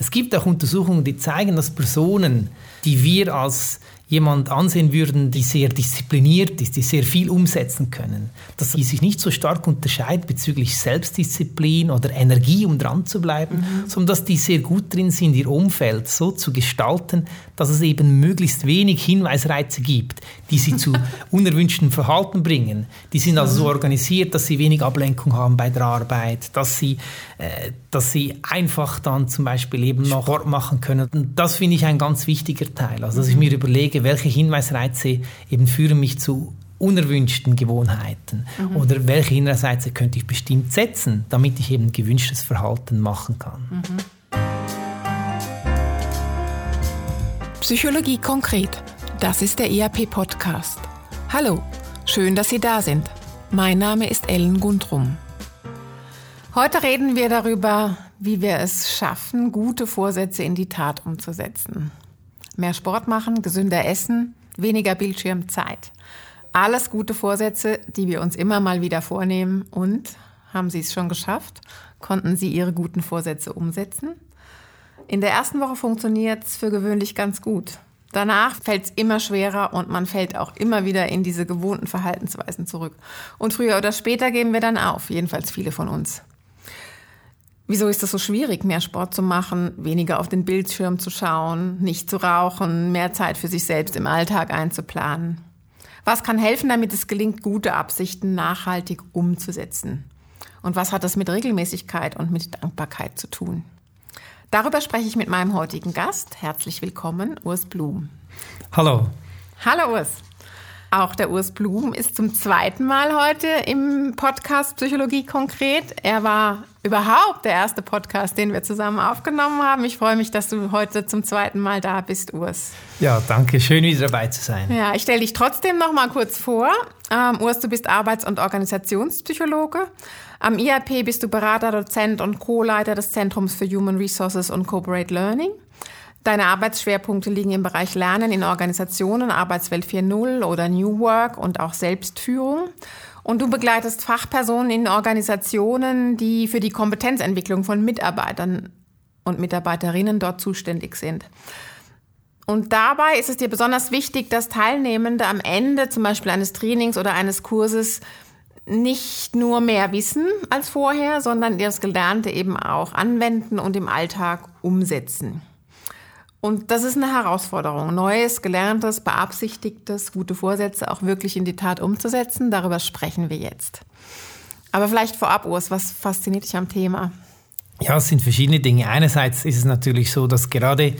Es gibt auch Untersuchungen, die zeigen, dass Personen, die wir als jemand ansehen würden, die sehr diszipliniert ist, die sehr viel umsetzen können, dass sie sich nicht so stark unterscheidet bezüglich Selbstdisziplin oder Energie, um dran zu bleiben, mhm. sondern dass die sehr gut drin sind, ihr Umfeld so zu gestalten, dass es eben möglichst wenig Hinweisreize gibt, die sie zu unerwünschten Verhalten bringen. Die sind also so mhm. organisiert, dass sie wenig Ablenkung haben bei der Arbeit, dass sie, äh, dass sie einfach dann zum Beispiel eben noch Sport machen können. Und das finde ich ein ganz wichtiger Teil. Also dass ich mir überlege, welche Hinweisreize eben führen mich zu unerwünschten Gewohnheiten mhm. oder welche Hinweisreize könnte ich bestimmt setzen, damit ich eben gewünschtes Verhalten machen kann. Mhm. Psychologie konkret. Das ist der ERP-Podcast. Hallo, schön, dass Sie da sind. Mein Name ist Ellen Gundrum. Heute reden wir darüber, wie wir es schaffen, gute Vorsätze in die Tat umzusetzen. Mehr Sport machen, gesünder essen, weniger Bildschirmzeit. Alles gute Vorsätze, die wir uns immer mal wieder vornehmen. Und haben Sie es schon geschafft? Konnten Sie Ihre guten Vorsätze umsetzen? In der ersten Woche funktioniert es für gewöhnlich ganz gut. Danach fällt es immer schwerer und man fällt auch immer wieder in diese gewohnten Verhaltensweisen zurück. Und früher oder später geben wir dann auf, jedenfalls viele von uns. Wieso ist es so schwierig, mehr Sport zu machen, weniger auf den Bildschirm zu schauen, nicht zu rauchen, mehr Zeit für sich selbst im Alltag einzuplanen? Was kann helfen, damit es gelingt, gute Absichten nachhaltig umzusetzen? Und was hat das mit Regelmäßigkeit und mit Dankbarkeit zu tun? Darüber spreche ich mit meinem heutigen Gast. Herzlich willkommen, Urs Blum. Hallo. Hallo Urs. Auch der Urs Blum ist zum zweiten Mal heute im Podcast Psychologie konkret. Er war überhaupt der erste Podcast, den wir zusammen aufgenommen haben. Ich freue mich, dass du heute zum zweiten Mal da bist, Urs. Ja, danke. Schön, wieder dabei zu sein. Ja, ich stelle dich trotzdem noch mal kurz vor. Ähm, Urs, du bist Arbeits- und Organisationspsychologe. Am IAP bist du Berater, Dozent und Co-Leiter des Zentrums für Human Resources und Corporate Learning. Deine Arbeitsschwerpunkte liegen im Bereich Lernen in Organisationen, Arbeitswelt 4.0 oder New Work und auch Selbstführung. Und du begleitest Fachpersonen in Organisationen, die für die Kompetenzentwicklung von Mitarbeitern und Mitarbeiterinnen dort zuständig sind. Und dabei ist es dir besonders wichtig, dass Teilnehmende am Ende zum Beispiel eines Trainings oder eines Kurses nicht nur mehr wissen als vorher, sondern das Gelernte eben auch anwenden und im Alltag umsetzen. Und das ist eine Herausforderung, Neues, Gelerntes, Beabsichtigtes, gute Vorsätze auch wirklich in die Tat umzusetzen. Darüber sprechen wir jetzt. Aber vielleicht vorab, Urs, was fasziniert dich am Thema? Ja, es sind verschiedene Dinge. Einerseits ist es natürlich so, dass gerade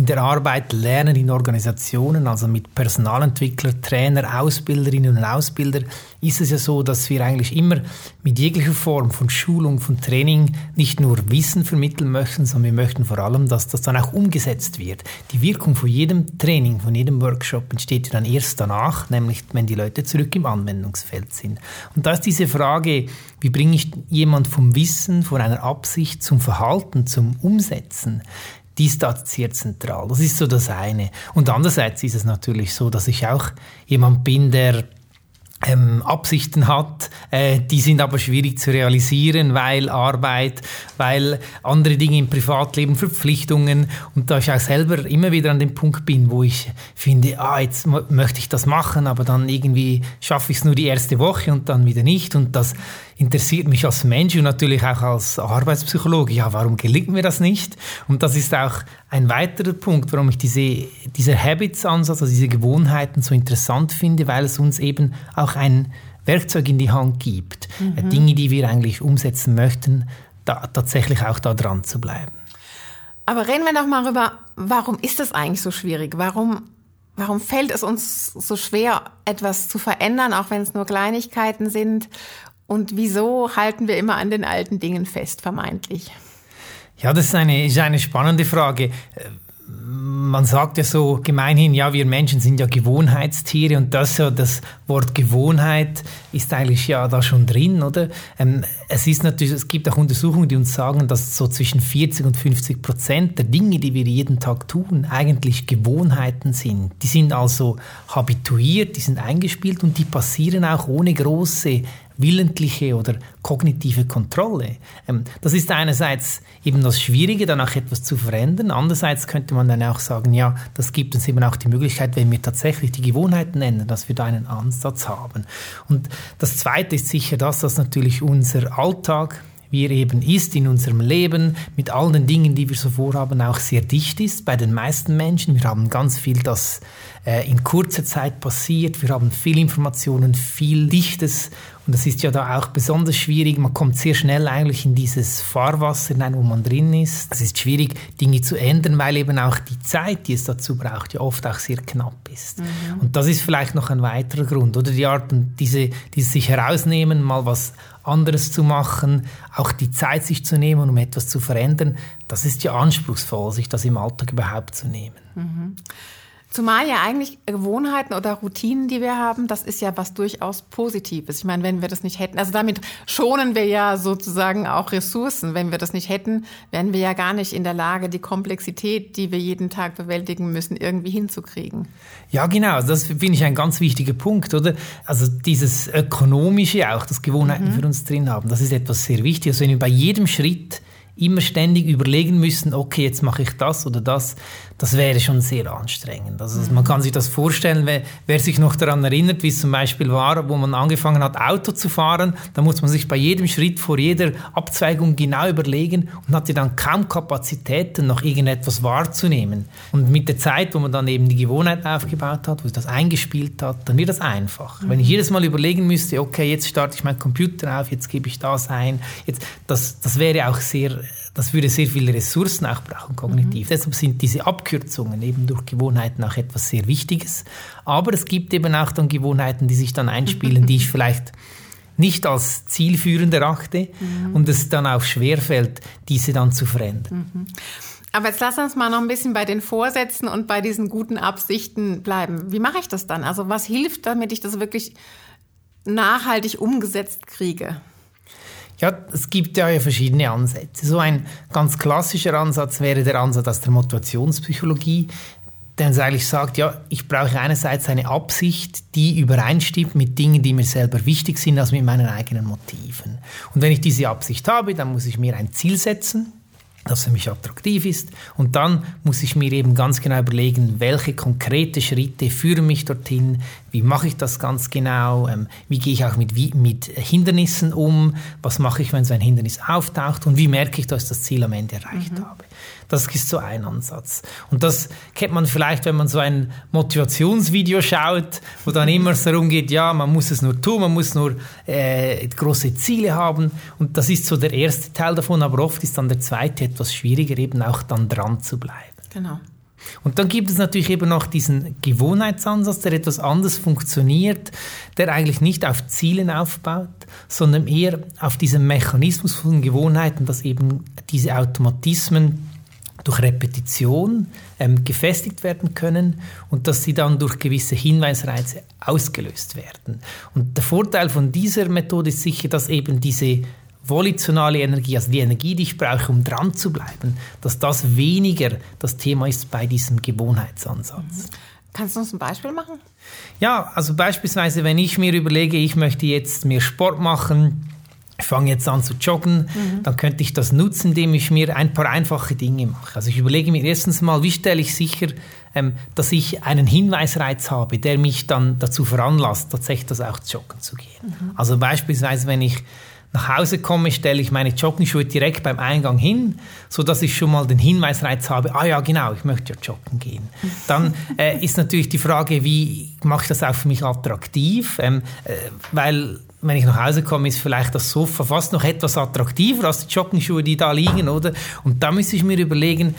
in der Arbeit Lernen in Organisationen, also mit Personalentwickler, Trainer, Ausbilderinnen und Ausbilder, ist es ja so, dass wir eigentlich immer mit jeglicher Form von Schulung, von Training nicht nur Wissen vermitteln möchten, sondern wir möchten vor allem, dass das dann auch umgesetzt wird. Die Wirkung von jedem Training, von jedem Workshop entsteht ja dann erst danach, nämlich wenn die Leute zurück im Anwendungsfeld sind. Und da ist diese Frage, wie bringe ich jemand vom Wissen, von einer Absicht zum Verhalten, zum Umsetzen? Die ist sehr zentral. Das ist so das eine. Und andererseits ist es natürlich so, dass ich auch jemand bin, der ähm, Absichten hat, äh, die sind aber schwierig zu realisieren, weil Arbeit, weil andere Dinge im Privatleben, Verpflichtungen und da ich auch selber immer wieder an dem Punkt bin, wo ich finde, ah, jetzt möchte ich das machen, aber dann irgendwie schaffe ich es nur die erste Woche und dann wieder nicht und das interessiert mich als Mensch und natürlich auch als Arbeitspsychologe. Ja, warum gelingt mir das nicht? Und das ist auch ein weiterer Punkt, warum ich diese, dieser Habits-Ansatz, also diese Gewohnheiten so interessant finde, weil es uns eben auch ein Werkzeug in die Hand gibt, mhm. Dinge, die wir eigentlich umsetzen möchten, da, tatsächlich auch da dran zu bleiben. Aber reden wir doch mal darüber, warum ist das eigentlich so schwierig? Warum, warum fällt es uns so schwer, etwas zu verändern, auch wenn es nur Kleinigkeiten sind? Und wieso halten wir immer an den alten Dingen fest, vermeintlich? Ja, das ist eine, ist eine spannende Frage. Man sagt ja so gemeinhin, ja, wir Menschen sind ja Gewohnheitstiere und das ja das Wort Gewohnheit ist eigentlich ja da schon drin, oder? Ähm, es ist natürlich, es gibt auch Untersuchungen, die uns sagen, dass so zwischen 40 und 50 Prozent der Dinge, die wir jeden Tag tun, eigentlich Gewohnheiten sind. Die sind also habituiert, die sind eingespielt und die passieren auch ohne große willentliche oder kognitive Kontrolle. Ähm, das ist einerseits eben das Schwierige, dann auch etwas zu verändern. Andererseits könnte man dann auch sagen, ja, das gibt uns eben auch die Möglichkeit, wenn wir tatsächlich die Gewohnheiten ändern, dass wir da einen Ansatz haben. Und das Zweite ist sicher das, dass natürlich unser Alltag wie er eben ist in unserem Leben, mit all den Dingen, die wir so vorhaben, auch sehr dicht ist bei den meisten Menschen. Wir haben ganz viel, das äh, in kurzer Zeit passiert. Wir haben viel Informationen, viel Dichtes. Und das ist ja da auch besonders schwierig. Man kommt sehr schnell eigentlich in dieses Fahrwasser hinein, wo man drin ist. Es ist schwierig, Dinge zu ändern, weil eben auch die Zeit, die es dazu braucht, ja oft auch sehr knapp ist. Mhm. Und das ist vielleicht noch ein weiterer Grund. Oder die Art, diese, diese sich herausnehmen, mal was anderes zu machen, auch die Zeit sich zu nehmen, um etwas zu verändern, das ist ja anspruchsvoll, sich das im Alltag überhaupt zu nehmen. Mhm. Zumal ja eigentlich Gewohnheiten oder Routinen, die wir haben, das ist ja was durchaus Positives. Ich meine, wenn wir das nicht hätten, also damit schonen wir ja sozusagen auch Ressourcen. Wenn wir das nicht hätten, wären wir ja gar nicht in der Lage, die Komplexität, die wir jeden Tag bewältigen müssen, irgendwie hinzukriegen. Ja, genau. Das finde ich ein ganz wichtiger Punkt, oder? Also dieses Ökonomische auch, das Gewohnheiten mhm. für uns drin haben, das ist etwas sehr Wichtiges. wenn wir bei jedem Schritt immer ständig überlegen müssen, okay, jetzt mache ich das oder das, das wäre schon sehr anstrengend. Also mhm. man kann sich das vorstellen, wer, wer, sich noch daran erinnert, wie es zum Beispiel war, wo man angefangen hat, Auto zu fahren, da muss man sich bei jedem Schritt vor jeder Abzweigung genau überlegen und hatte dann kaum Kapazitäten, noch irgendetwas wahrzunehmen. Und mit der Zeit, wo man dann eben die Gewohnheit aufgebaut hat, wo sich das eingespielt hat, dann wird das einfach. Mhm. Wenn ich jedes Mal überlegen müsste, okay, jetzt starte ich meinen Computer auf, jetzt gebe ich das ein, jetzt, das, das wäre auch sehr das würde sehr viele Ressourcen auch brauchen, kognitiv. Mhm. Deshalb sind diese Abkürzungen eben durch Gewohnheiten auch etwas sehr Wichtiges. Aber es gibt eben auch dann Gewohnheiten, die sich dann einspielen, die ich vielleicht nicht als zielführend erachte mhm. und es dann auch schwerfällt, diese dann zu verändern. Mhm. Aber jetzt lass uns mal noch ein bisschen bei den Vorsätzen und bei diesen guten Absichten bleiben. Wie mache ich das dann? Also was hilft, damit ich das wirklich nachhaltig umgesetzt kriege? Ja, es gibt ja verschiedene Ansätze. So ein ganz klassischer Ansatz wäre der Ansatz aus der Motivationspsychologie, der uns eigentlich sagt, ja, ich brauche einerseits eine Absicht, die übereinstimmt mit Dingen, die mir selber wichtig sind, als mit meinen eigenen Motiven. Und wenn ich diese Absicht habe, dann muss ich mir ein Ziel setzen, das für mich attraktiv ist. Und dann muss ich mir eben ganz genau überlegen, welche konkrete Schritte führen mich dorthin, wie mache ich das ganz genau, ähm, wie gehe ich auch mit, wie, mit Hindernissen um, was mache ich, wenn so ein Hindernis auftaucht und wie merke ich, dass ich das Ziel am Ende erreicht mhm. habe. Das ist so ein Ansatz. Und das kennt man vielleicht, wenn man so ein Motivationsvideo schaut, wo dann immer so darum geht, ja, man muss es nur tun, man muss nur äh, große Ziele haben. Und das ist so der erste Teil davon, aber oft ist dann der zweite etwas schwieriger, eben auch dann dran zu bleiben. Genau. Und dann gibt es natürlich eben noch diesen Gewohnheitsansatz, der etwas anders funktioniert, der eigentlich nicht auf Zielen aufbaut, sondern eher auf diesem Mechanismus von Gewohnheiten, dass eben diese Automatismen durch Repetition ähm, gefestigt werden können und dass sie dann durch gewisse Hinweisreize ausgelöst werden. Und der Vorteil von dieser Methode ist sicher, dass eben diese volitionale Energie, also die Energie, die ich brauche, um dran zu bleiben, dass das weniger das Thema ist bei diesem Gewohnheitsansatz. Mhm. Kannst du uns ein Beispiel machen? Ja, also beispielsweise, wenn ich mir überlege, ich möchte jetzt mehr Sport machen, ich fange jetzt an zu joggen, mhm. dann könnte ich das nutzen, indem ich mir ein paar einfache Dinge mache. Also ich überlege mir erstens mal, wie stelle ich sicher, ähm, dass ich einen Hinweisreiz habe, der mich dann dazu veranlasst, tatsächlich das auch joggen zu gehen. Mhm. Also beispielsweise, wenn ich nach Hause komme, stelle ich meine Joggenschuhe direkt beim Eingang hin, so dass ich schon mal den Hinweisreiz habe, ah ja, genau, ich möchte ja joggen gehen. Dann äh, ist natürlich die Frage, wie mache ich das auch für mich attraktiv? Ähm, äh, weil wenn ich nach Hause komme, ist vielleicht das Sofa fast noch etwas attraktiver als die Joggenschuhe, die da liegen, oder? Und da muss ich mir überlegen,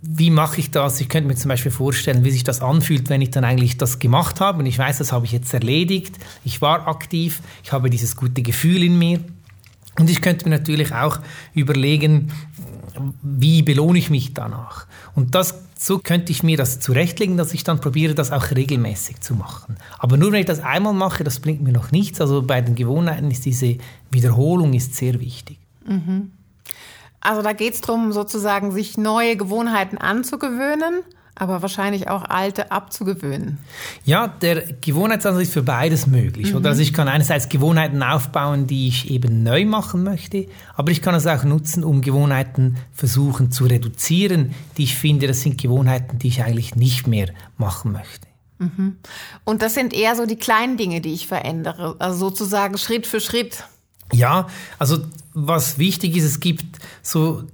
wie mache ich das? Ich könnte mir zum Beispiel vorstellen, wie sich das anfühlt, wenn ich dann eigentlich das gemacht habe und ich weiß, das habe ich jetzt erledigt. Ich war aktiv, ich habe dieses gute Gefühl in mir. Und ich könnte mir natürlich auch überlegen, wie belohne ich mich danach? Und das, so könnte ich mir das zurechtlegen, dass ich dann probiere, das auch regelmäßig zu machen. Aber nur wenn ich das einmal mache, das bringt mir noch nichts. Also bei den Gewohnheiten ist diese Wiederholung ist sehr wichtig. Mhm. Also da geht es darum, sozusagen sich neue Gewohnheiten anzugewöhnen, aber wahrscheinlich auch alte abzugewöhnen. Ja, der Gewohnheitsansatz ist für beides möglich. Mhm. Oder also ich kann einerseits Gewohnheiten aufbauen, die ich eben neu machen möchte, aber ich kann es auch nutzen, um Gewohnheiten versuchen zu reduzieren, die ich finde, das sind Gewohnheiten, die ich eigentlich nicht mehr machen möchte. Mhm. Und das sind eher so die kleinen Dinge, die ich verändere, also sozusagen Schritt für Schritt. Ja, also was wichtig ist, es gibt so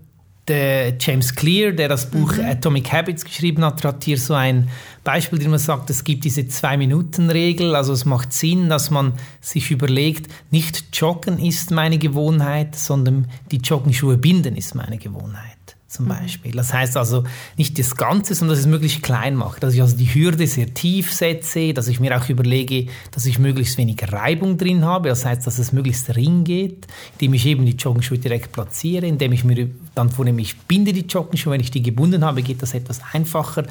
der James Clear, der das Buch mhm. Atomic Habits geschrieben hat, hat hier so ein Beispiel, den man sagt, es gibt diese Zwei-Minuten-Regel. Also es macht Sinn, dass man sich überlegt, nicht Joggen ist meine Gewohnheit, sondern die Joggenschuhe binden ist meine Gewohnheit zum mhm. Beispiel. Das heißt also nicht das Ganze, sondern dass ich es möglichst klein mache. Dass ich also die Hürde sehr tief setze, dass ich mir auch überlege, dass ich möglichst wenig Reibung drin habe. Das heißt, dass es möglichst ring geht, indem ich eben die Joggenschuhe direkt platziere, indem ich mir dann vornehme, ich binde die Joggenschuhe. Wenn ich die gebunden habe, geht das etwas einfacher.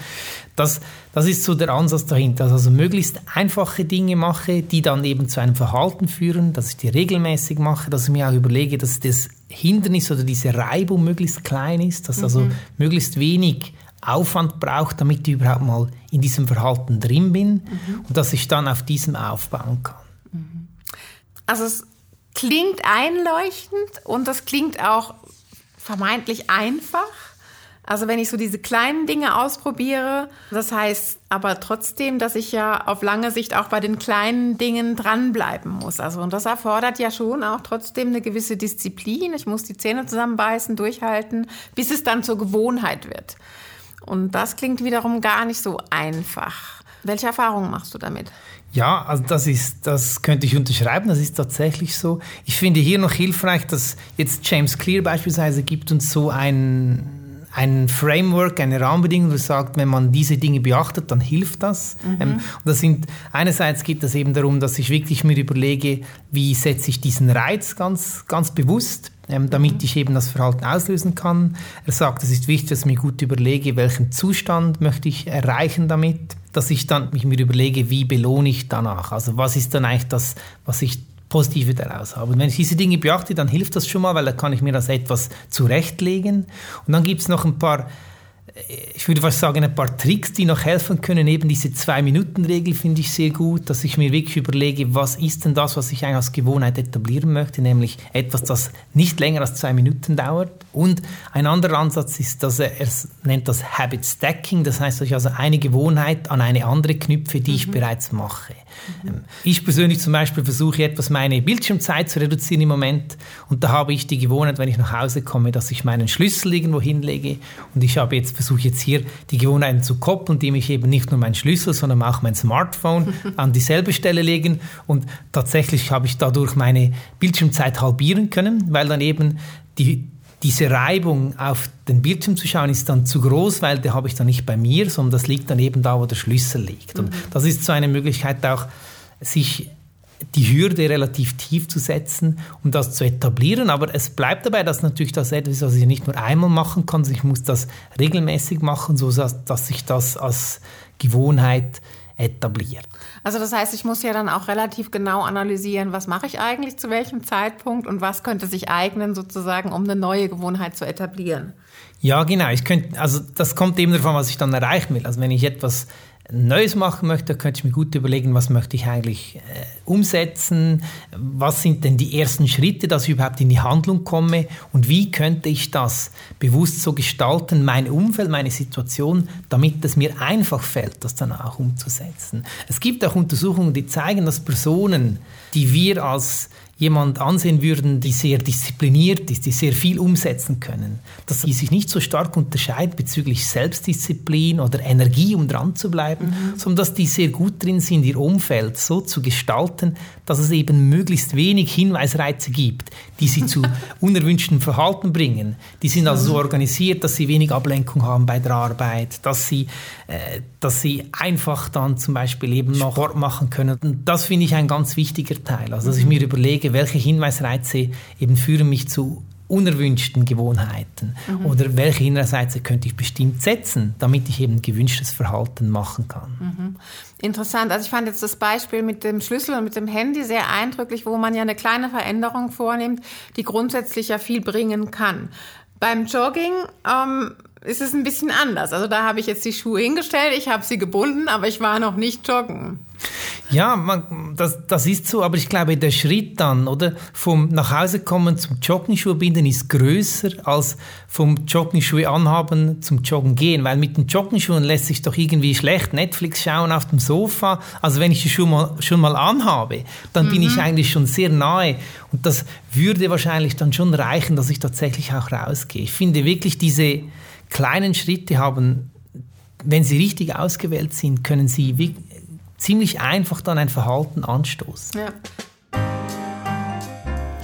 Das, das ist so der Ansatz dahinter. Also möglichst einfache Dinge mache, die dann eben zu einem Verhalten führen, dass ich die regelmäßig mache, dass ich mir auch überlege, dass das Hindernis oder diese Reibung möglichst klein ist, dass also mhm. also möglichst wenig Aufwand braucht, damit ich überhaupt mal in diesem Verhalten drin bin mhm. und dass ich dann auf diesem aufbauen kann. Mhm. Also es klingt einleuchtend und das klingt auch vermeintlich einfach. Also wenn ich so diese kleinen Dinge ausprobiere, das heißt aber trotzdem, dass ich ja auf lange Sicht auch bei den kleinen Dingen dranbleiben muss. Also und das erfordert ja schon auch trotzdem eine gewisse Disziplin. Ich muss die Zähne zusammenbeißen, durchhalten, bis es dann zur Gewohnheit wird. Und das klingt wiederum gar nicht so einfach. Welche Erfahrungen machst du damit? Ja, also das ist, das könnte ich unterschreiben, das ist tatsächlich so. Ich finde hier noch hilfreich, dass jetzt James Clear beispielsweise gibt uns so ein ein Framework, eine Rahmenbedingung, das sagt, wenn man diese Dinge beachtet, dann hilft das. Mhm. Ähm, und das sind, einerseits geht es eben darum, dass ich wirklich mir überlege, wie setze ich diesen Reiz ganz, ganz bewusst, ähm, damit mhm. ich eben das Verhalten auslösen kann. Er sagt, es ist wichtig, dass ich mir gut überlege, welchen Zustand möchte ich erreichen damit, dass ich dann mich mir überlege, wie belohne ich danach. Also was ist dann eigentlich das, was ich Positive daraus habe. Und wenn ich diese Dinge beachte, dann hilft das schon mal, weil da kann ich mir das etwas zurechtlegen. Und dann gibt es noch ein paar ich würde fast sagen, ein paar Tricks, die noch helfen können. Eben diese Zwei-Minuten-Regel finde ich sehr gut, dass ich mir wirklich überlege, was ist denn das, was ich eigentlich als Gewohnheit etablieren möchte, nämlich etwas, das nicht länger als zwei Minuten dauert. Und ein anderer Ansatz ist, dass er, er nennt das Habit Stacking, das heißt, dass ich also eine Gewohnheit an eine andere knüpfe, die mhm. ich bereits mache. Mhm. Ich persönlich zum Beispiel versuche etwas meine Bildschirmzeit zu reduzieren im Moment und da habe ich die Gewohnheit, wenn ich nach Hause komme, dass ich meinen Schlüssel irgendwo hinlege und ich habe jetzt versuche jetzt hier die Gewohnheiten zu koppeln, indem ich eben nicht nur meinen Schlüssel, sondern auch mein Smartphone an dieselbe Stelle legen. Und tatsächlich habe ich dadurch meine Bildschirmzeit halbieren können, weil dann eben die, diese Reibung auf den Bildschirm zu schauen ist dann zu groß, weil der habe ich dann nicht bei mir, sondern das liegt dann eben da, wo der Schlüssel liegt. Und mhm. das ist so eine Möglichkeit auch, sich die Hürde relativ tief zu setzen, um das zu etablieren. Aber es bleibt dabei, dass natürlich das etwas ist, was ich nicht nur einmal machen kann, sondern ich muss das regelmäßig machen, so dass sich das als Gewohnheit etabliert. Also das heißt, ich muss ja dann auch relativ genau analysieren, was mache ich eigentlich zu welchem Zeitpunkt und was könnte sich eignen, sozusagen, um eine neue Gewohnheit zu etablieren. Ja, genau. Ich könnte, also das kommt eben davon, was ich dann erreichen will. Also wenn ich etwas Neues machen möchte, könnte ich mir gut überlegen, was möchte ich eigentlich äh, umsetzen, was sind denn die ersten Schritte, dass ich überhaupt in die Handlung komme und wie könnte ich das bewusst so gestalten, mein Umfeld, meine Situation, damit es mir einfach fällt, das dann auch umzusetzen. Es gibt auch Untersuchungen, die zeigen, dass Personen, die wir als jemand ansehen würden, die sehr diszipliniert ist, die sehr viel umsetzen können, dass sie sich nicht so stark unterscheiden bezüglich Selbstdisziplin oder Energie, um dran zu bleiben, mhm. sondern dass die sehr gut drin sind, ihr Umfeld so zu gestalten, dass es eben möglichst wenig Hinweisreize gibt, die sie zu unerwünschten Verhalten bringen. Die sind also so organisiert, dass sie wenig Ablenkung haben bei der Arbeit, dass sie, äh, dass sie einfach dann zum Beispiel eben noch Sport machen können. Und das finde ich ein ganz wichtiger Teil. Also dass ich mir überlege, welche Hinweisreize eben führen mich zu unerwünschten Gewohnheiten mhm. oder welche Hinweisreize könnte ich bestimmt setzen, damit ich eben gewünschtes Verhalten machen kann. Mhm. Interessant. Also ich fand jetzt das Beispiel mit dem Schlüssel und mit dem Handy sehr eindrücklich, wo man ja eine kleine Veränderung vornimmt, die grundsätzlich ja viel bringen kann. Beim Jogging ähm, ist es ein bisschen anders. Also da habe ich jetzt die Schuhe hingestellt, ich habe sie gebunden, aber ich war noch nicht joggen. Ja, man, das, das ist so, aber ich glaube, der Schritt dann, oder, vom nach Hause kommen zum Joggingschuhe binden ist größer als vom Joggingschuhe anhaben zum Joggen gehen, weil mit den Joggingschuhen lässt sich doch irgendwie schlecht Netflix schauen auf dem Sofa. Also wenn ich die Schuhe mal, schon mal anhabe, dann mhm. bin ich mhm. eigentlich schon sehr nahe und das würde wahrscheinlich dann schon reichen, dass ich tatsächlich auch rausgehe. Ich finde wirklich diese kleinen Schritte haben, wenn sie richtig ausgewählt sind, können sie ziemlich einfach dann ein Verhalten anstoßen. Ja.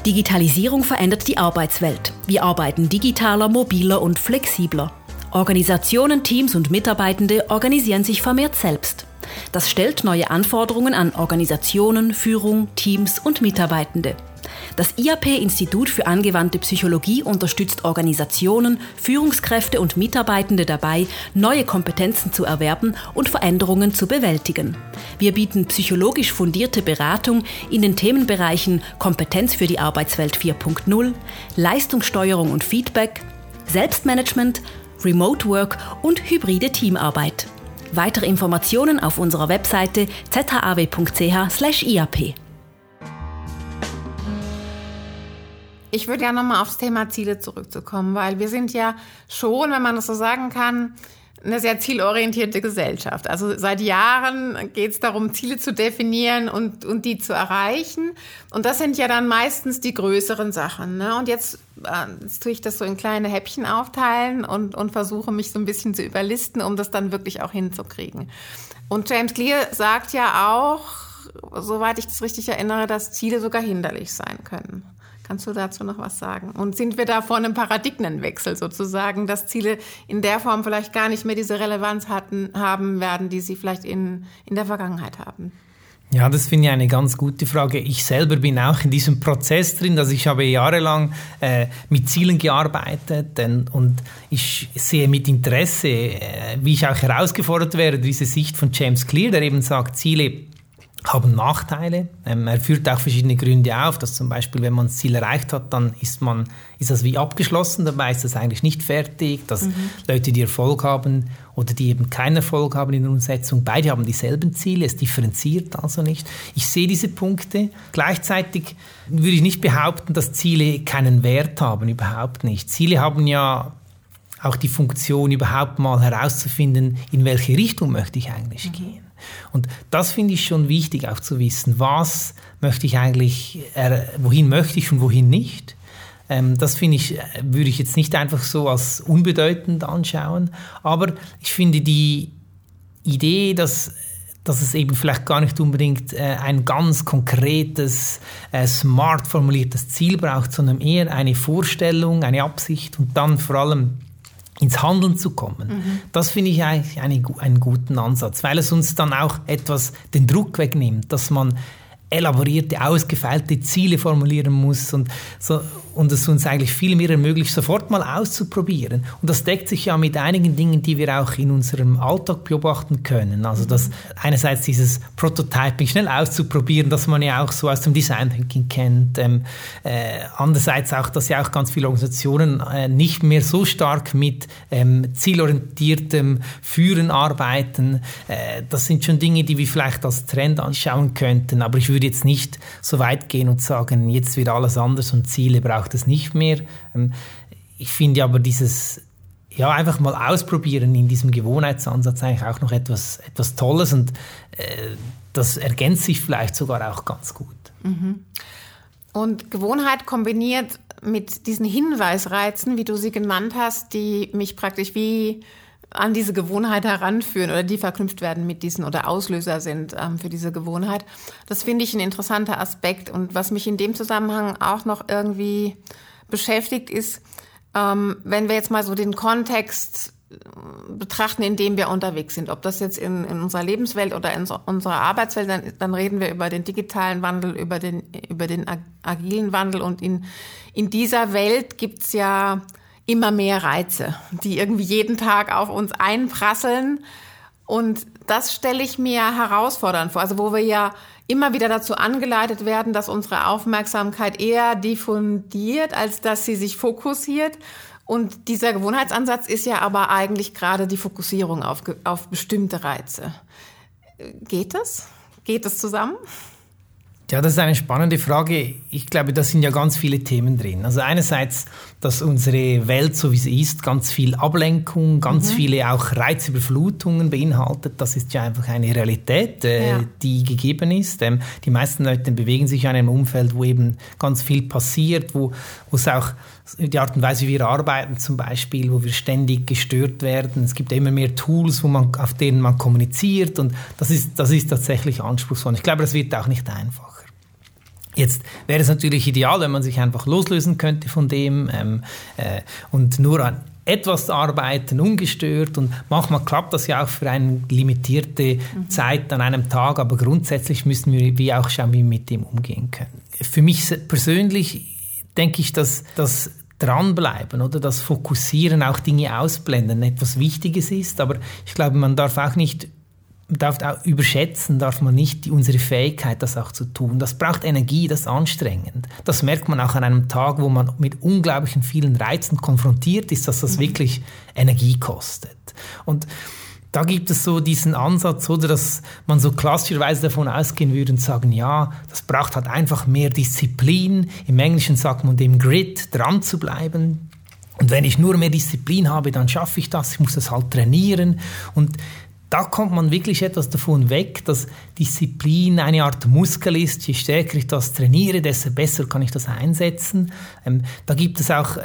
Digitalisierung verändert die Arbeitswelt. Wir arbeiten digitaler, mobiler und flexibler. Organisationen, Teams und Mitarbeitende organisieren sich vermehrt selbst. Das stellt neue Anforderungen an Organisationen, Führung, Teams und Mitarbeitende. Das IAP-Institut für angewandte Psychologie unterstützt Organisationen, Führungskräfte und Mitarbeitende dabei, neue Kompetenzen zu erwerben und Veränderungen zu bewältigen. Wir bieten psychologisch fundierte Beratung in den Themenbereichen Kompetenz für die Arbeitswelt 4.0, Leistungssteuerung und Feedback, Selbstmanagement, Remote Work und hybride Teamarbeit. Weitere Informationen auf unserer Webseite zhaw.ch/iap. Ich würde ja nochmal aufs Thema Ziele zurückzukommen, weil wir sind ja schon, wenn man das so sagen kann, eine sehr zielorientierte Gesellschaft. Also seit Jahren geht es darum, Ziele zu definieren und, und die zu erreichen. Und das sind ja dann meistens die größeren Sachen. Ne? Und jetzt, äh, jetzt tue ich das so in kleine Häppchen aufteilen und, und versuche mich so ein bisschen zu überlisten, um das dann wirklich auch hinzukriegen. Und James Clear sagt ja auch, soweit ich das richtig erinnere, dass Ziele sogar hinderlich sein können. Kannst du dazu noch was sagen? Und sind wir da vor einem Paradigmenwechsel sozusagen, dass Ziele in der Form vielleicht gar nicht mehr diese Relevanz hatten, haben werden, die sie vielleicht in, in der Vergangenheit haben? Ja, das finde ich eine ganz gute Frage. Ich selber bin auch in diesem Prozess drin. Also ich habe jahrelang äh, mit Zielen gearbeitet denn, und ich sehe mit Interesse, äh, wie ich auch herausgefordert werde, diese Sicht von James Clear, der eben sagt, Ziele haben Nachteile. Ähm, er führt auch verschiedene Gründe auf, dass zum Beispiel, wenn man das Ziel erreicht hat, dann ist man ist das wie abgeschlossen, dabei ist das eigentlich nicht fertig, dass mhm. Leute, die Erfolg haben oder die eben keinen Erfolg haben in der Umsetzung, beide haben dieselben Ziele, es differenziert also nicht. Ich sehe diese Punkte. Gleichzeitig würde ich nicht behaupten, dass Ziele keinen Wert haben, überhaupt nicht. Ziele haben ja auch die Funktion, überhaupt mal herauszufinden, in welche Richtung möchte ich eigentlich mhm. gehen. Und das finde ich schon wichtig, auch zu wissen, was möchte ich eigentlich, wohin möchte ich und wohin nicht. Ähm, das finde ich, würde ich jetzt nicht einfach so als unbedeutend anschauen. Aber ich finde die Idee, dass dass es eben vielleicht gar nicht unbedingt äh, ein ganz konkretes, äh, smart formuliertes Ziel braucht, sondern eher eine Vorstellung, eine Absicht und dann vor allem ins Handeln zu kommen. Mhm. Das finde ich eigentlich eine, einen guten Ansatz, weil es uns dann auch etwas den Druck wegnimmt, dass man elaborierte, ausgefeilte Ziele formulieren muss und, so, und es uns eigentlich viel mehr ermöglicht, sofort mal auszuprobieren. Und das deckt sich ja mit einigen Dingen, die wir auch in unserem Alltag beobachten können. Also dass einerseits dieses Prototyping schnell auszuprobieren, das man ja auch so aus dem Design Thinking kennt. Ähm, äh, andererseits auch, dass ja auch ganz viele Organisationen äh, nicht mehr so stark mit ähm, zielorientiertem Führen arbeiten. Äh, das sind schon Dinge, die wir vielleicht als Trend anschauen könnten. Aber ich würde würde jetzt nicht so weit gehen und sagen, jetzt wird alles anders und Ziele braucht es nicht mehr. Ähm, ich finde aber dieses ja, einfach mal ausprobieren in diesem Gewohnheitsansatz eigentlich auch noch etwas, etwas Tolles und äh, das ergänzt sich vielleicht sogar auch ganz gut. Mhm. Und Gewohnheit kombiniert mit diesen Hinweisreizen, wie du sie genannt hast, die mich praktisch wie an diese Gewohnheit heranführen oder die verknüpft werden mit diesen oder Auslöser sind ähm, für diese Gewohnheit. Das finde ich ein interessanter Aspekt. Und was mich in dem Zusammenhang auch noch irgendwie beschäftigt, ist, ähm, wenn wir jetzt mal so den Kontext äh, betrachten, in dem wir unterwegs sind. Ob das jetzt in, in unserer Lebenswelt oder in so, unserer Arbeitswelt, dann, dann reden wir über den digitalen Wandel, über den, über den agilen Wandel. Und in, in dieser Welt gibt's ja immer mehr Reize, die irgendwie jeden Tag auf uns einprasseln. Und das stelle ich mir herausfordernd vor. Also wo wir ja immer wieder dazu angeleitet werden, dass unsere Aufmerksamkeit eher diffundiert, als dass sie sich fokussiert. Und dieser Gewohnheitsansatz ist ja aber eigentlich gerade die Fokussierung auf, auf bestimmte Reize. Geht das? Geht das zusammen? Ja, das ist eine spannende Frage. Ich glaube, da sind ja ganz viele Themen drin. Also einerseits, dass unsere Welt, so wie sie ist, ganz viel Ablenkung, ganz mhm. viele auch Reizüberflutungen beinhaltet. Das ist ja einfach eine Realität, äh, ja. die gegeben ist. Ähm, die meisten Leute bewegen sich in einem Umfeld, wo eben ganz viel passiert, wo, wo es auch die Art und Weise, wie wir arbeiten zum Beispiel, wo wir ständig gestört werden. Es gibt immer mehr Tools, wo man, auf denen man kommuniziert und das ist, das ist tatsächlich anspruchsvoll. Ich glaube, das wird auch nicht einfacher. Jetzt wäre es natürlich ideal, wenn man sich einfach loslösen könnte von dem ähm, äh, und nur an etwas arbeiten, ungestört und manchmal klappt das ja auch für eine limitierte mhm. Zeit an einem Tag, aber grundsätzlich müssen wir wie auch schauen, wie wir mit dem umgehen können. Für mich persönlich denke ich, dass das Dranbleiben oder das Fokussieren, auch Dinge ausblenden etwas Wichtiges ist, aber ich glaube, man darf auch nicht darf auch überschätzen darf man nicht die, unsere Fähigkeit, das auch zu tun. Das braucht Energie, das ist anstrengend. Das merkt man auch an einem Tag, wo man mit unglaublichen vielen Reizen konfrontiert ist, dass das mhm. wirklich Energie kostet. Und da gibt es so diesen Ansatz, oder dass man so klassischerweise davon ausgehen würde und sagen, ja, das braucht halt einfach mehr Disziplin. Im Englischen sagt man dem Grit, dran zu bleiben. Und wenn ich nur mehr Disziplin habe, dann schaffe ich das. Ich muss das halt trainieren. Und da kommt man wirklich etwas davon weg, dass Disziplin eine Art Muskel ist. Je stärker ich das trainiere, desto besser kann ich das einsetzen. Ähm, da gibt es auch äh,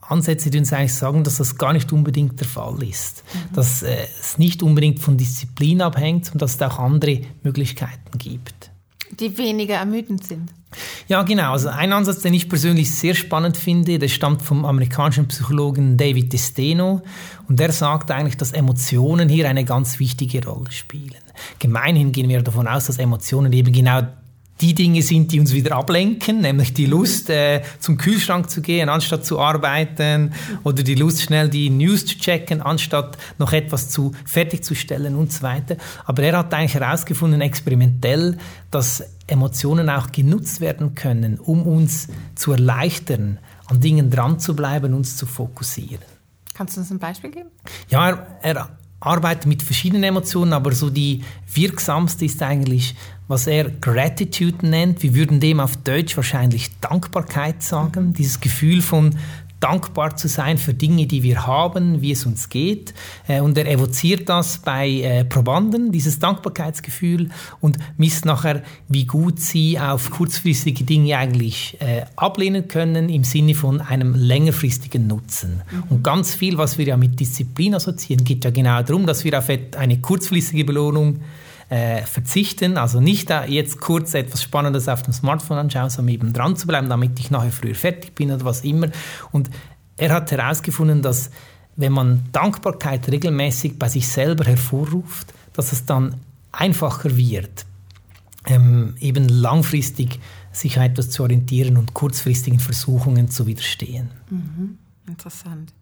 Ansätze, die uns eigentlich sagen, dass das gar nicht unbedingt der Fall ist. Mhm. Dass äh, es nicht unbedingt von Disziplin abhängt, sondern dass es auch andere Möglichkeiten gibt. Die weniger ermüdend sind. Ja, genau. Also ein Ansatz, den ich persönlich sehr spannend finde, der stammt vom amerikanischen Psychologen David Desteno und der sagt eigentlich, dass Emotionen hier eine ganz wichtige Rolle spielen. Gemeinhin gehen wir davon aus, dass Emotionen eben genau die Dinge sind, die uns wieder ablenken, nämlich die Lust, äh, zum Kühlschrank zu gehen, anstatt zu arbeiten, oder die Lust, schnell die News zu checken, anstatt noch etwas zu fertigzustellen und so weiter. Aber er hat eigentlich herausgefunden, experimentell, dass Emotionen auch genutzt werden können, um uns zu erleichtern, an Dingen dran zu bleiben, uns zu fokussieren. Kannst du uns ein Beispiel geben? Ja, er, er arbeitet mit verschiedenen Emotionen, aber so die wirksamste ist eigentlich, was er Gratitude nennt. Wir würden dem auf Deutsch wahrscheinlich Dankbarkeit sagen. Dieses Gefühl von dankbar zu sein für Dinge, die wir haben, wie es uns geht. Äh, und er evoziert das bei äh, Probanden, dieses Dankbarkeitsgefühl, und misst nachher, wie gut sie auf kurzfristige Dinge eigentlich äh, ablehnen können im Sinne von einem längerfristigen Nutzen. Mhm. Und ganz viel, was wir ja mit Disziplin assoziieren, geht ja genau darum, dass wir auf eine kurzfristige Belohnung äh, verzichten. Also nicht da jetzt kurz etwas Spannendes auf dem Smartphone anschauen, sondern eben dran zu bleiben, damit ich nachher früher fertig bin oder was immer. Und er hat herausgefunden, dass wenn man Dankbarkeit regelmäßig bei sich selber hervorruft, dass es dann einfacher wird, ähm, eben langfristig sich an etwas zu orientieren und kurzfristigen Versuchungen zu widerstehen. Mhm. Interessant.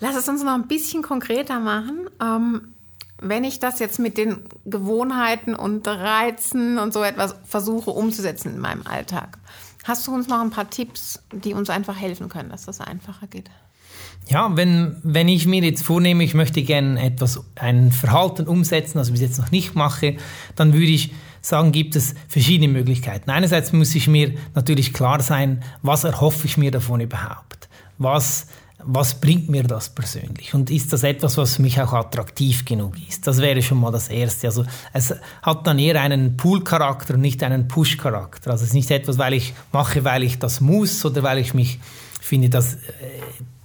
Lass es uns noch ein bisschen konkreter machen. Ähm, wenn ich das jetzt mit den Gewohnheiten und Reizen und so etwas versuche umzusetzen in meinem Alltag, hast du uns noch ein paar Tipps, die uns einfach helfen können, dass das einfacher geht? Ja, wenn, wenn ich mir jetzt vornehme, ich möchte gerne etwas, ein Verhalten umsetzen, also bis jetzt noch nicht mache, dann würde ich sagen, gibt es verschiedene Möglichkeiten. Einerseits muss ich mir natürlich klar sein, was erhoffe ich mir davon überhaupt? Was was bringt mir das persönlich? Und ist das etwas, was für mich auch attraktiv genug ist? Das wäre schon mal das Erste. Also es hat dann eher einen Pull-Charakter und nicht einen Push-Charakter. Also es ist nicht etwas, weil ich mache, weil ich das muss oder weil ich mich finde, dass äh,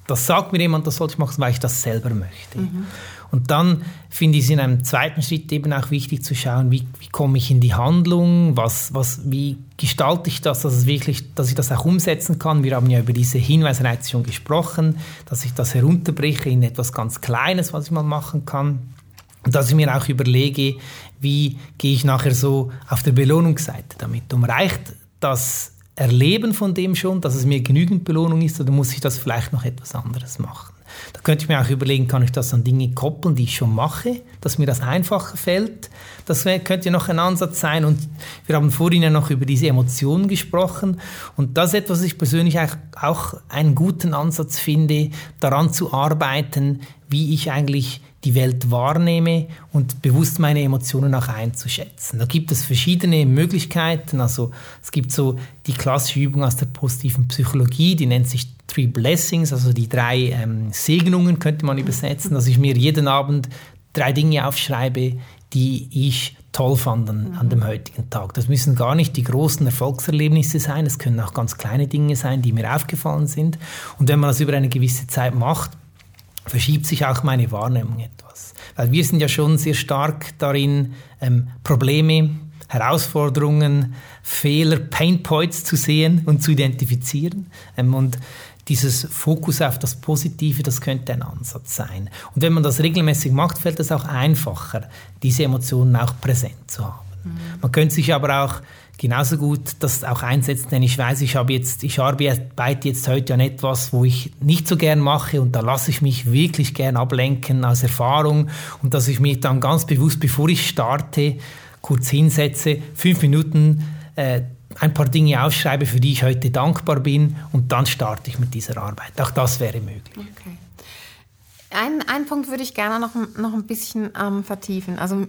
das sagt mir jemand, das sollte ich machen, weil ich das selber möchte. Mhm. Und dann finde ich es in einem zweiten Schritt eben auch wichtig zu schauen, wie, wie komme ich in die Handlung, was, was, wie gestalte ich das, dass, es wirklich, dass ich das auch umsetzen kann. Wir haben ja über diese Hinweisreize schon gesprochen, dass ich das herunterbreche in etwas ganz Kleines, was ich mal machen kann. Und dass ich mir auch überlege, wie gehe ich nachher so auf der Belohnungsseite damit um. Reicht das Erleben von dem schon, dass es mir genügend Belohnung ist, oder muss ich das vielleicht noch etwas anderes machen? Da könnte ich mir auch überlegen, kann ich das an Dinge koppeln, die ich schon mache, dass mir das einfacher fällt. Das könnte noch ein Ansatz sein. Und wir haben vorhin ja noch über diese Emotionen gesprochen. Und das ist etwas, was ich persönlich auch einen guten Ansatz finde, daran zu arbeiten, wie ich eigentlich die Welt wahrnehme und bewusst meine Emotionen auch einzuschätzen. Da gibt es verschiedene Möglichkeiten. Also es gibt so die klassische Übung aus der positiven Psychologie, die nennt sich Three Blessings, also die drei ähm, Segnungen könnte man übersetzen, dass ich mir jeden Abend drei Dinge aufschreibe, die ich toll fand an, an, dem heutigen Tag. Das müssen gar nicht die großen Erfolgserlebnisse sein, es können auch ganz kleine Dinge sein, die mir aufgefallen sind. Und wenn man das über eine gewisse Zeit macht, verschiebt sich auch meine Wahrnehmung etwas. Weil wir sind ja schon sehr stark darin, ähm, Probleme, Herausforderungen, Fehler, Painpoints zu sehen und zu identifizieren. Ähm, und dieses Fokus auf das Positive, das könnte ein Ansatz sein. Und wenn man das regelmäßig macht, fällt es auch einfacher, diese Emotionen auch präsent zu haben. Mhm. Man könnte sich aber auch genauso gut das auch einsetzen, denn ich weiß, ich habe jetzt, ich arbeite jetzt heute an etwas, wo ich nicht so gern mache und da lasse ich mich wirklich gern ablenken aus Erfahrung und dass ich mich dann ganz bewusst, bevor ich starte, kurz hinsetze, fünf Minuten äh, ein paar Dinge aufschreibe, für die ich heute dankbar bin und dann starte ich mit dieser Arbeit. Auch das wäre möglich. Okay. Ein, einen Punkt würde ich gerne noch, noch ein bisschen ähm, vertiefen. Also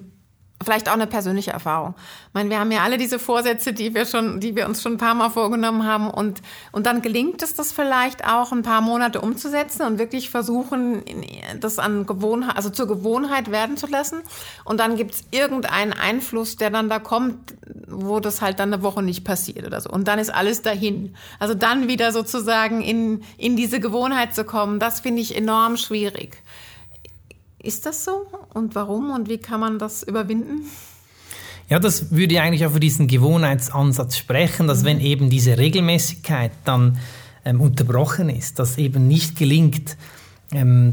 Vielleicht auch eine persönliche Erfahrung. Ich meine, wir haben ja alle diese Vorsätze, die wir schon, die wir uns schon ein paar Mal vorgenommen haben und, und dann gelingt es, das vielleicht auch ein paar Monate umzusetzen und wirklich versuchen, das an Gewohnheit, also zur Gewohnheit werden zu lassen. Und dann gibt es irgendeinen Einfluss, der dann da kommt, wo das halt dann eine Woche nicht passiert oder so. Und dann ist alles dahin. Also dann wieder sozusagen in, in diese Gewohnheit zu kommen, das finde ich enorm schwierig. Ist das so? Und warum? Und wie kann man das überwinden? Ja, das würde eigentlich auch für diesen Gewohnheitsansatz sprechen, dass mhm. wenn eben diese Regelmäßigkeit dann ähm, unterbrochen ist, dass eben nicht gelingt,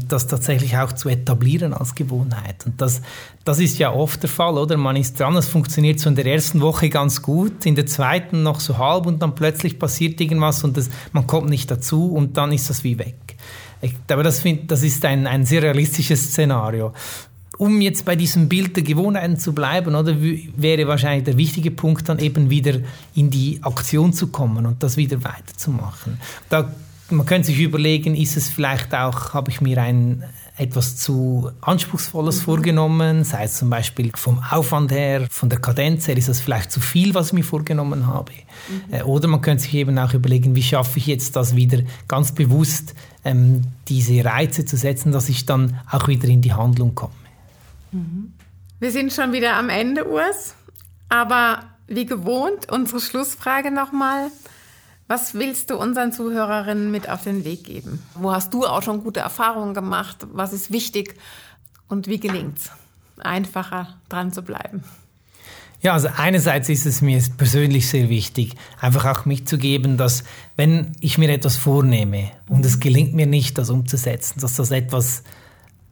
das tatsächlich auch zu etablieren als Gewohnheit. Und das, das ist ja oft der Fall, oder? Man ist dran, es funktioniert so in der ersten Woche ganz gut, in der zweiten noch so halb und dann plötzlich passiert irgendwas und das, man kommt nicht dazu und dann ist das wie weg. Ich, aber das, find, das ist ein, ein sehr realistisches Szenario. Um jetzt bei diesem Bild der Gewohnheiten zu bleiben, oder wäre wahrscheinlich der wichtige Punkt dann eben wieder in die Aktion zu kommen und das wieder weiterzumachen. Da man könnte sich überlegen, ist es vielleicht auch, habe ich mir ein etwas zu Anspruchsvolles mhm. vorgenommen, sei es zum Beispiel vom Aufwand her, von der Kadenz her, ist das vielleicht zu viel, was ich mir vorgenommen habe. Mhm. Äh, oder man könnte sich eben auch überlegen, wie schaffe ich jetzt das wieder ganz bewusst ähm, diese Reize zu setzen, dass ich dann auch wieder in die Handlung komme. Mhm. Wir sind schon wieder am Ende, Urs. Aber wie gewohnt, unsere Schlussfrage nochmal. Was willst du unseren Zuhörerinnen mit auf den Weg geben? Wo hast du auch schon gute Erfahrungen gemacht? Was ist wichtig? Und wie gelingt es, einfacher dran zu bleiben? Ja, also einerseits ist es mir persönlich sehr wichtig, einfach auch mitzugeben, dass wenn ich mir etwas vornehme und es gelingt mir nicht, das umzusetzen, dass das etwas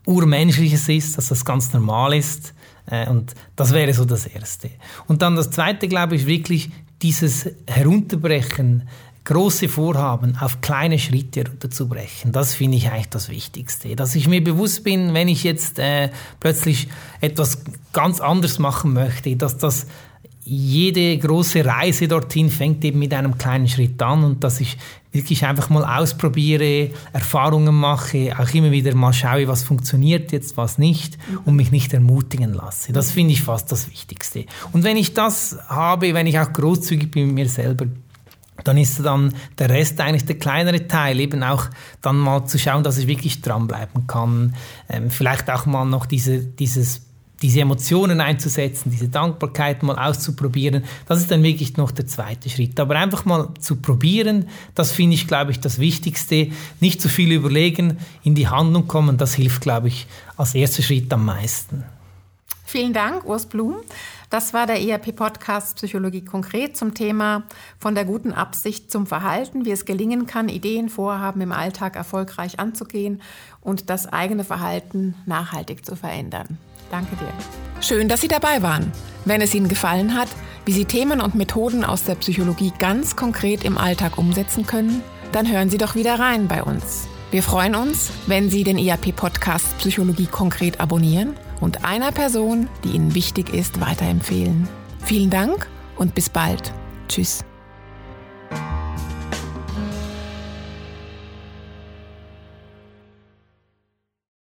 Urmenschliches ist, dass das ganz normal ist. Äh, und das wäre so das Erste. Und dann das Zweite, glaube ich, wirklich dieses Herunterbrechen große Vorhaben auf kleine Schritte runterzubrechen, das finde ich eigentlich das Wichtigste. Dass ich mir bewusst bin, wenn ich jetzt äh, plötzlich etwas ganz anderes machen möchte, dass das jede große Reise dorthin fängt eben mit einem kleinen Schritt an und dass ich wirklich einfach mal ausprobiere, Erfahrungen mache, auch immer wieder mal schaue, was funktioniert jetzt, was nicht und mich nicht ermutigen lasse. Das finde ich fast das Wichtigste. Und wenn ich das habe, wenn ich auch großzügig bin mit mir selber, dann ist dann der Rest eigentlich der kleinere Teil, eben auch dann mal zu schauen, dass ich wirklich dranbleiben kann. Ähm, vielleicht auch mal noch diese, dieses, diese Emotionen einzusetzen, diese Dankbarkeit mal auszuprobieren. Das ist dann wirklich noch der zweite Schritt. Aber einfach mal zu probieren, das finde ich, glaube ich, das Wichtigste. Nicht zu viel überlegen, in die Handlung kommen, das hilft, glaube ich, als erster Schritt am meisten. Vielen Dank, Urs Blum. Das war der ERP-Podcast Psychologie konkret zum Thema von der guten Absicht zum Verhalten, wie es gelingen kann, Ideen, Vorhaben im Alltag erfolgreich anzugehen und das eigene Verhalten nachhaltig zu verändern. Danke dir. Schön, dass Sie dabei waren. Wenn es Ihnen gefallen hat, wie Sie Themen und Methoden aus der Psychologie ganz konkret im Alltag umsetzen können, dann hören Sie doch wieder rein bei uns. Wir freuen uns, wenn Sie den ERP-Podcast Psychologie konkret abonnieren und einer Person, die Ihnen wichtig ist, weiterempfehlen. Vielen Dank und bis bald. Tschüss.